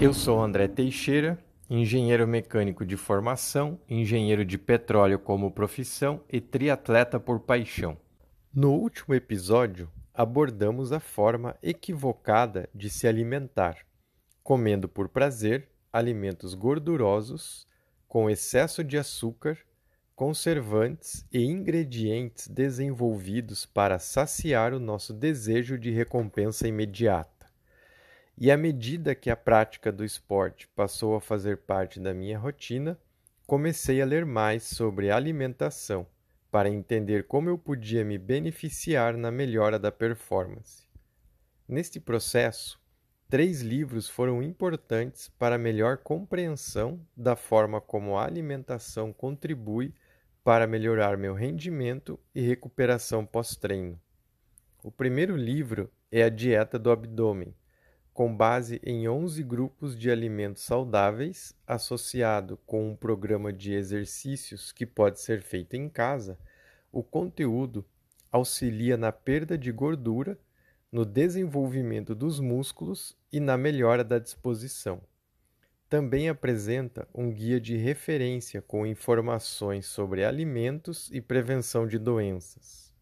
Eu sou André Teixeira engenheiro mecânico de formação, engenheiro de petróleo como profissão e triatleta por paixão. No último episódio, abordamos a forma equivocada de se alimentar, comendo por prazer alimentos gordurosos, com excesso de açúcar, conservantes e ingredientes desenvolvidos para saciar o nosso desejo de recompensa imediata. E à medida que a prática do esporte passou a fazer parte da minha rotina, comecei a ler mais sobre alimentação para entender como eu podia me beneficiar na melhora da performance. Neste processo, três livros foram importantes para a melhor compreensão da forma como a alimentação contribui para melhorar meu rendimento e recuperação pós-treino. O primeiro livro é A Dieta do Abdômen com base em 11 grupos de alimentos saudáveis, associado com um programa de exercícios que pode ser feito em casa, o conteúdo auxilia na perda de gordura, no desenvolvimento dos músculos e na melhora da disposição. Também apresenta um guia de referência com informações sobre alimentos e prevenção de doenças.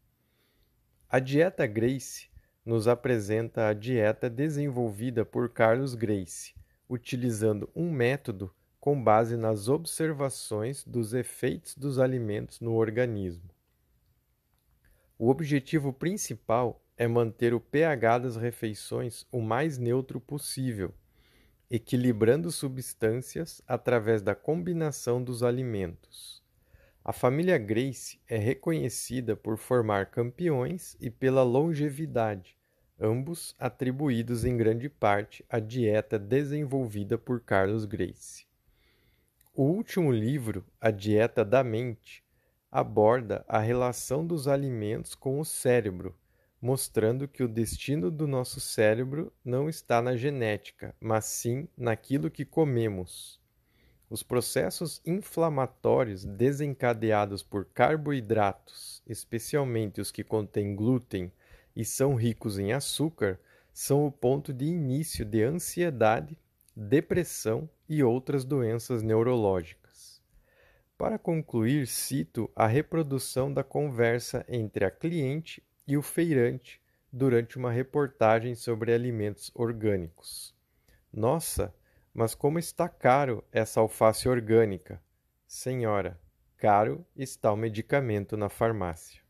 A dieta Grace nos apresenta a dieta desenvolvida por Carlos Grace, utilizando um método com base nas observações dos efeitos dos alimentos no organismo. O objetivo principal é manter o pH das refeições o mais neutro possível, equilibrando substâncias através da combinação dos alimentos. A família Grace é reconhecida por formar campeões e pela longevidade, ambos atribuídos em grande parte à dieta desenvolvida por Carlos Grace. O último livro, A Dieta da Mente, aborda a relação dos alimentos com o cérebro, mostrando que o destino do nosso cérebro não está na genética, mas sim naquilo que comemos. Os processos inflamatórios desencadeados por carboidratos, especialmente os que contêm glúten e são ricos em açúcar, são o ponto de início de ansiedade, depressão e outras doenças neurológicas. Para concluir, cito a reprodução da conversa entre a cliente e o feirante durante uma reportagem sobre alimentos orgânicos. Nossa, mas como está caro essa alface orgânica! Senhora, caro está o medicamento na farmácia.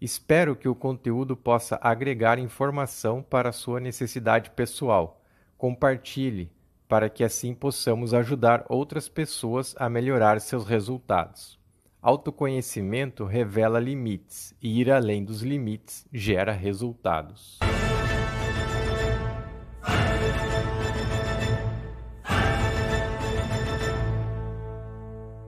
Espero que o conteúdo possa agregar informação para sua necessidade pessoal. Compartilhe, para que assim possamos ajudar outras pessoas a melhorar seus resultados. Autoconhecimento revela limites e ir além dos limites gera resultados.